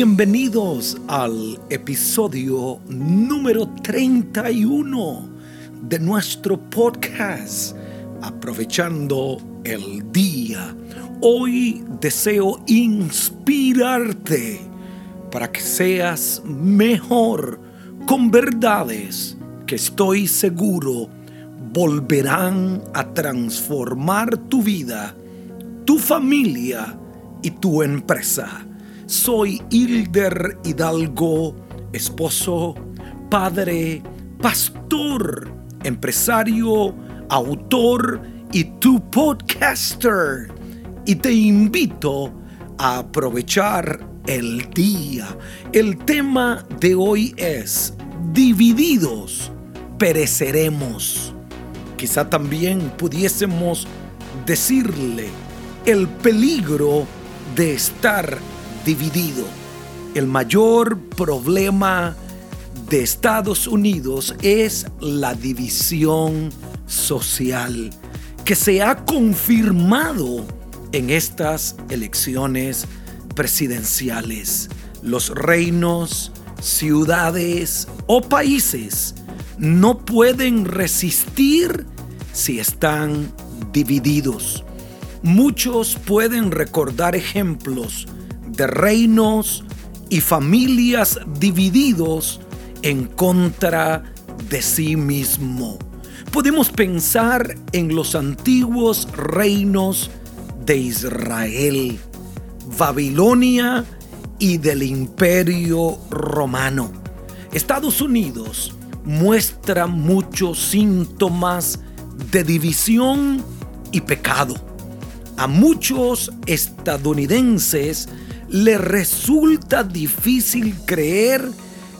Bienvenidos al episodio número 31 de nuestro podcast, aprovechando el día. Hoy deseo inspirarte para que seas mejor con verdades que estoy seguro volverán a transformar tu vida, tu familia y tu empresa. Soy Hilder Hidalgo, esposo, padre, pastor, empresario, autor y tu podcaster. Y te invito a aprovechar el día. El tema de hoy es divididos pereceremos. Quizá también pudiésemos decirle el peligro de estar dividido. El mayor problema de Estados Unidos es la división social que se ha confirmado en estas elecciones presidenciales. Los reinos, ciudades o países no pueden resistir si están divididos. Muchos pueden recordar ejemplos de reinos y familias divididos en contra de sí mismo. Podemos pensar en los antiguos reinos de Israel, Babilonia y del imperio romano. Estados Unidos muestra muchos síntomas de división y pecado. A muchos estadounidenses le resulta difícil creer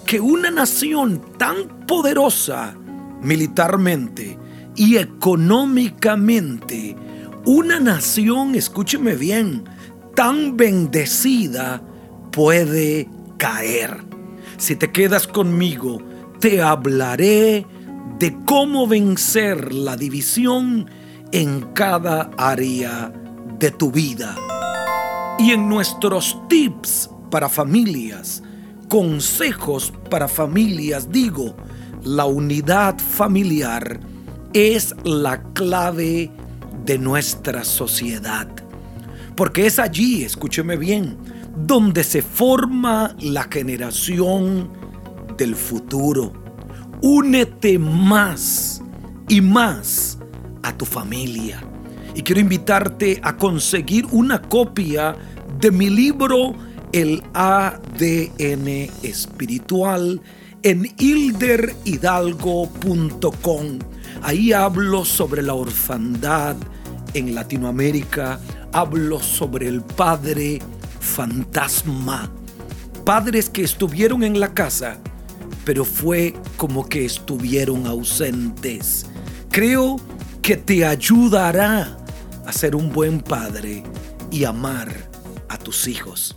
que una nación tan poderosa militarmente y económicamente, una nación, escúcheme bien, tan bendecida puede caer. Si te quedas conmigo, te hablaré de cómo vencer la división en cada área de tu vida. Y en nuestros tips para familias, consejos para familias, digo, la unidad familiar es la clave de nuestra sociedad. Porque es allí, escúcheme bien, donde se forma la generación del futuro. Únete más y más a tu familia. Y quiero invitarte a conseguir una copia de mi libro El ADN Espiritual en hilderhidalgo.com. Ahí hablo sobre la orfandad en Latinoamérica, hablo sobre el padre fantasma, padres que estuvieron en la casa pero fue como que estuvieron ausentes. Creo que te ayudará a ser un buen padre y amar a tus hijos.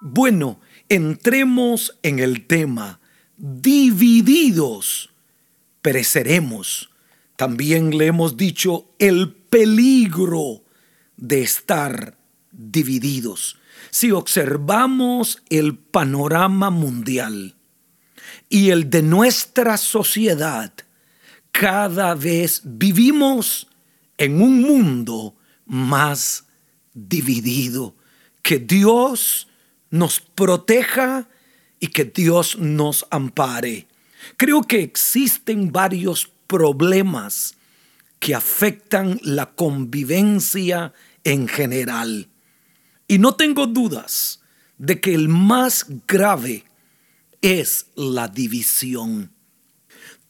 Bueno, entremos en el tema. Divididos pereceremos. También le hemos dicho el peligro de estar divididos. Si observamos el panorama mundial, y el de nuestra sociedad, cada vez vivimos en un mundo más dividido. Que Dios nos proteja y que Dios nos ampare. Creo que existen varios problemas que afectan la convivencia en general. Y no tengo dudas de que el más grave es la división.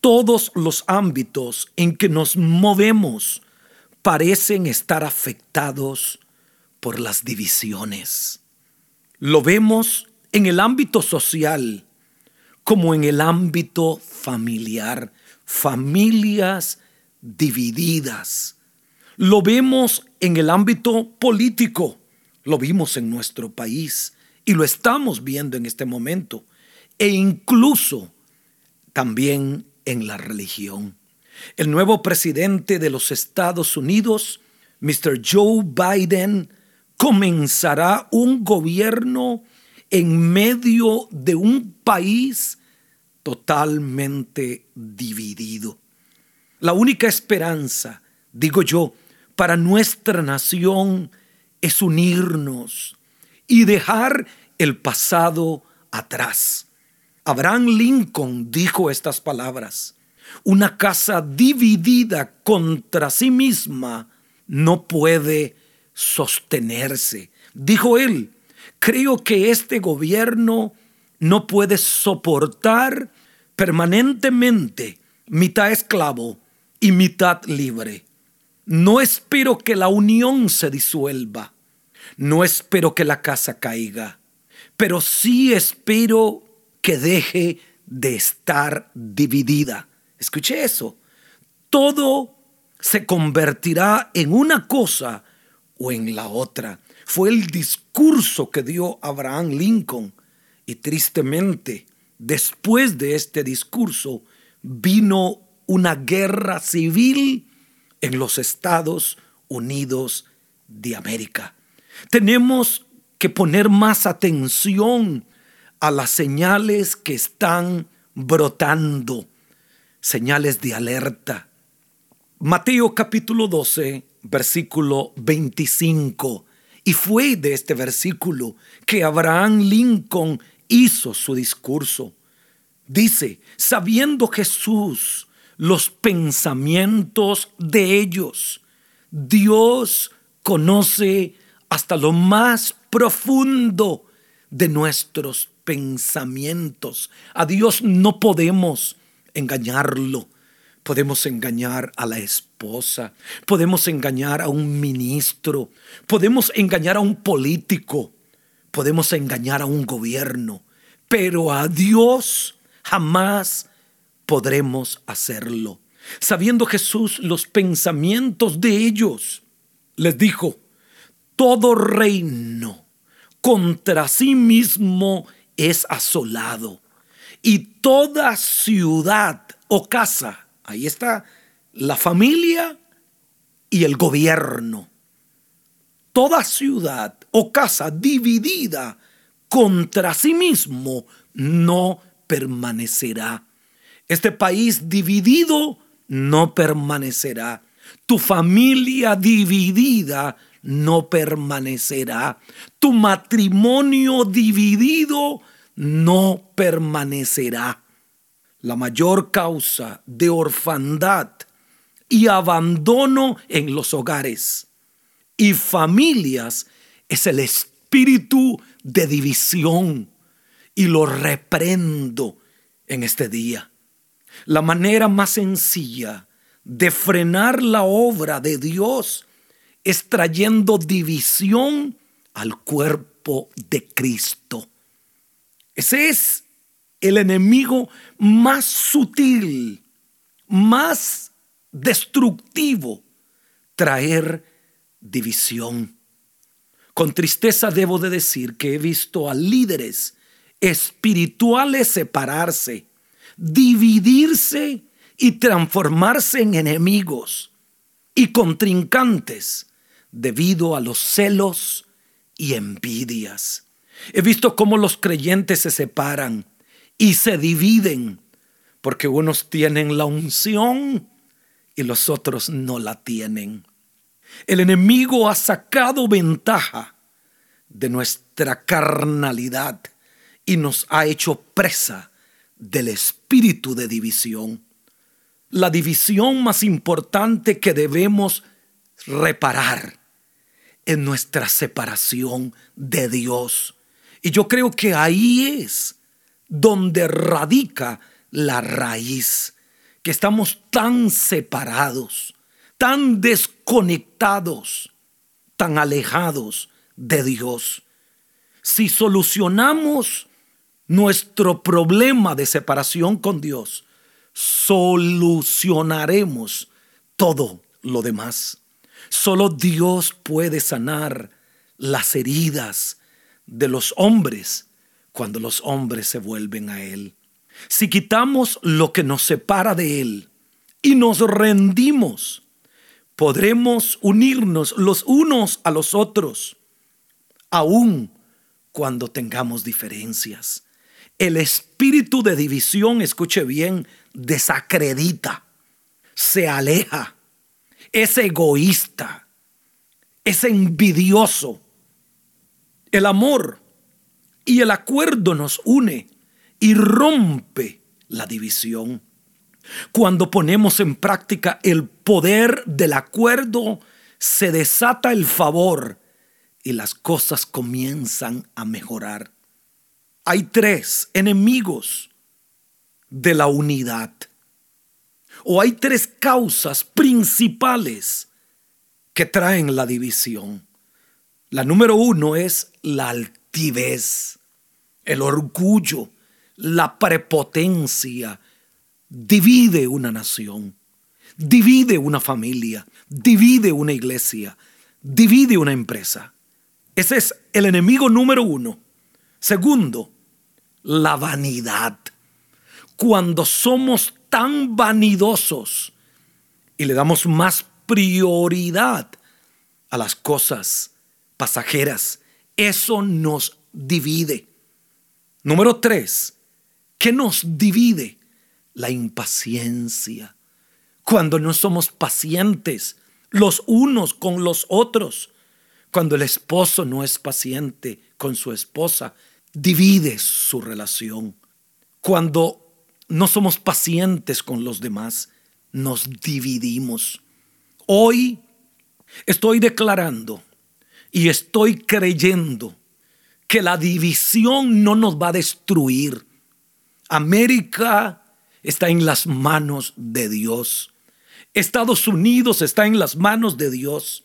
Todos los ámbitos en que nos movemos parecen estar afectados por las divisiones. Lo vemos en el ámbito social como en el ámbito familiar, familias divididas. Lo vemos en el ámbito político, lo vimos en nuestro país y lo estamos viendo en este momento e incluso también en la religión. El nuevo presidente de los Estados Unidos, Mr. Joe Biden, comenzará un gobierno en medio de un país totalmente dividido. La única esperanza, digo yo, para nuestra nación es unirnos y dejar el pasado atrás. Abraham Lincoln dijo estas palabras. Una casa dividida contra sí misma no puede sostenerse. Dijo él, creo que este gobierno no puede soportar permanentemente mitad esclavo y mitad libre. No espero que la unión se disuelva. No espero que la casa caiga. Pero sí espero que deje de estar dividida. Escuche eso. Todo se convertirá en una cosa o en la otra. Fue el discurso que dio Abraham Lincoln. Y tristemente, después de este discurso, vino una guerra civil en los Estados Unidos de América. Tenemos que poner más atención a las señales que están brotando, señales de alerta. Mateo capítulo 12, versículo 25. Y fue de este versículo que Abraham Lincoln hizo su discurso. Dice, sabiendo Jesús los pensamientos de ellos, Dios conoce hasta lo más profundo de nuestros pensamientos. A Dios no podemos engañarlo. Podemos engañar a la esposa, podemos engañar a un ministro, podemos engañar a un político, podemos engañar a un gobierno, pero a Dios jamás podremos hacerlo. Sabiendo Jesús los pensamientos de ellos, les dijo, todo reino contra sí mismo es asolado y toda ciudad o casa Ahí está la familia y el gobierno. Toda ciudad o casa dividida contra sí mismo no permanecerá. Este país dividido no permanecerá. Tu familia dividida no permanecerá. Tu matrimonio dividido no permanecerá la mayor causa de orfandad y abandono en los hogares y familias es el espíritu de división y lo reprendo en este día. La manera más sencilla de frenar la obra de Dios es trayendo división al cuerpo de Cristo. Ese es el enemigo más sutil, más destructivo, traer división. Con tristeza debo de decir que he visto a líderes espirituales separarse, dividirse y transformarse en enemigos y contrincantes debido a los celos y envidias. He visto cómo los creyentes se separan y se dividen porque unos tienen la unción y los otros no la tienen. El enemigo ha sacado ventaja de nuestra carnalidad y nos ha hecho presa del espíritu de división. La división más importante que debemos reparar es nuestra separación de Dios. Y yo creo que ahí es donde radica la raíz, que estamos tan separados, tan desconectados, tan alejados de Dios. Si solucionamos nuestro problema de separación con Dios, solucionaremos todo lo demás. Solo Dios puede sanar las heridas de los hombres cuando los hombres se vuelven a Él. Si quitamos lo que nos separa de Él y nos rendimos, podremos unirnos los unos a los otros, aún cuando tengamos diferencias. El espíritu de división, escuche bien, desacredita, se aleja, es egoísta, es envidioso. El amor y el acuerdo nos une y rompe la división. Cuando ponemos en práctica el poder del acuerdo, se desata el favor y las cosas comienzan a mejorar. Hay tres enemigos de la unidad. O hay tres causas principales que traen la división. La número uno es la altivez, el orgullo, la prepotencia. Divide una nación, divide una familia, divide una iglesia, divide una empresa. Ese es el enemigo número uno. Segundo, la vanidad. Cuando somos tan vanidosos y le damos más prioridad a las cosas pasajeras, eso nos divide. Número tres, ¿qué nos divide? La impaciencia. Cuando no somos pacientes los unos con los otros, cuando el esposo no es paciente con su esposa, divide su relación. Cuando no somos pacientes con los demás, nos dividimos. Hoy estoy declarando y estoy creyendo que la división no nos va a destruir. América está en las manos de Dios. Estados Unidos está en las manos de Dios.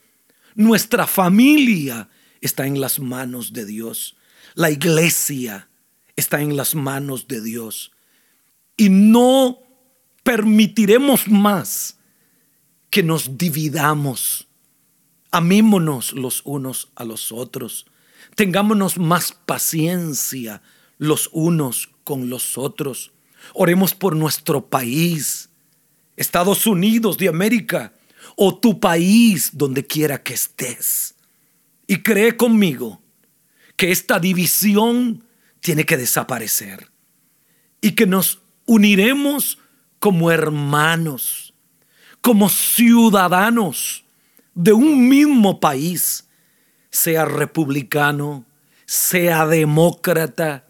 Nuestra familia está en las manos de Dios. La iglesia está en las manos de Dios. Y no permitiremos más que nos dividamos. Amémonos los unos a los otros. Tengámonos más paciencia los unos con los otros. Oremos por nuestro país, Estados Unidos de América o tu país donde quiera que estés. Y cree conmigo que esta división tiene que desaparecer y que nos uniremos como hermanos, como ciudadanos de un mismo país, sea republicano, sea demócrata,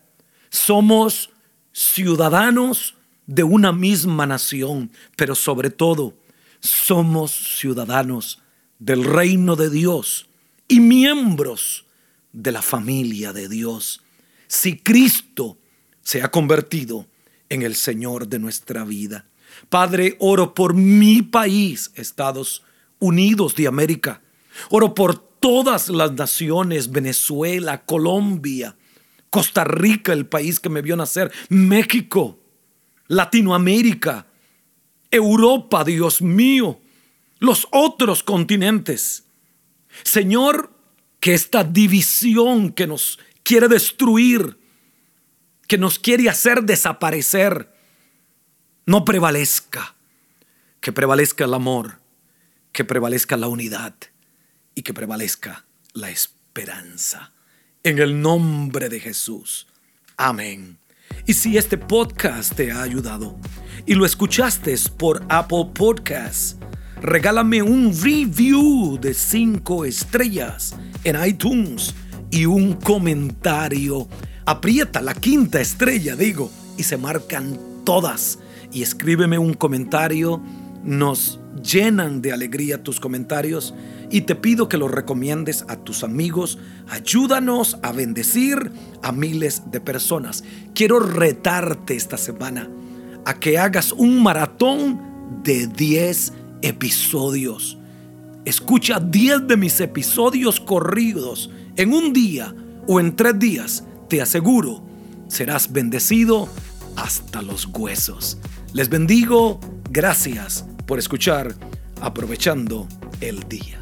somos ciudadanos de una misma nación, pero sobre todo somos ciudadanos del reino de Dios y miembros de la familia de Dios. Si Cristo se ha convertido en el Señor de nuestra vida. Padre, oro por mi país, Estados Unidos de América. Oro por todas las naciones, Venezuela, Colombia, Costa Rica, el país que me vio nacer, México, Latinoamérica, Europa, Dios mío, los otros continentes. Señor, que esta división que nos quiere destruir, que nos quiere hacer desaparecer, no prevalezca. Que prevalezca el amor, que prevalezca la unidad y que prevalezca la esperanza. En el nombre de Jesús. Amén. Y si este podcast te ha ayudado y lo escuchaste por Apple Podcasts, regálame un review de 5 estrellas en iTunes y un comentario. Aprieta la quinta estrella, digo, y se marcan todas. Y escríbeme un comentario. Nos llenan de alegría tus comentarios y te pido que los recomiendes a tus amigos. Ayúdanos a bendecir a miles de personas. Quiero retarte esta semana a que hagas un maratón de 10 episodios. Escucha 10 de mis episodios corridos en un día o en tres días. Te aseguro, serás bendecido hasta los huesos. Les bendigo. Gracias por escuchar aprovechando el día.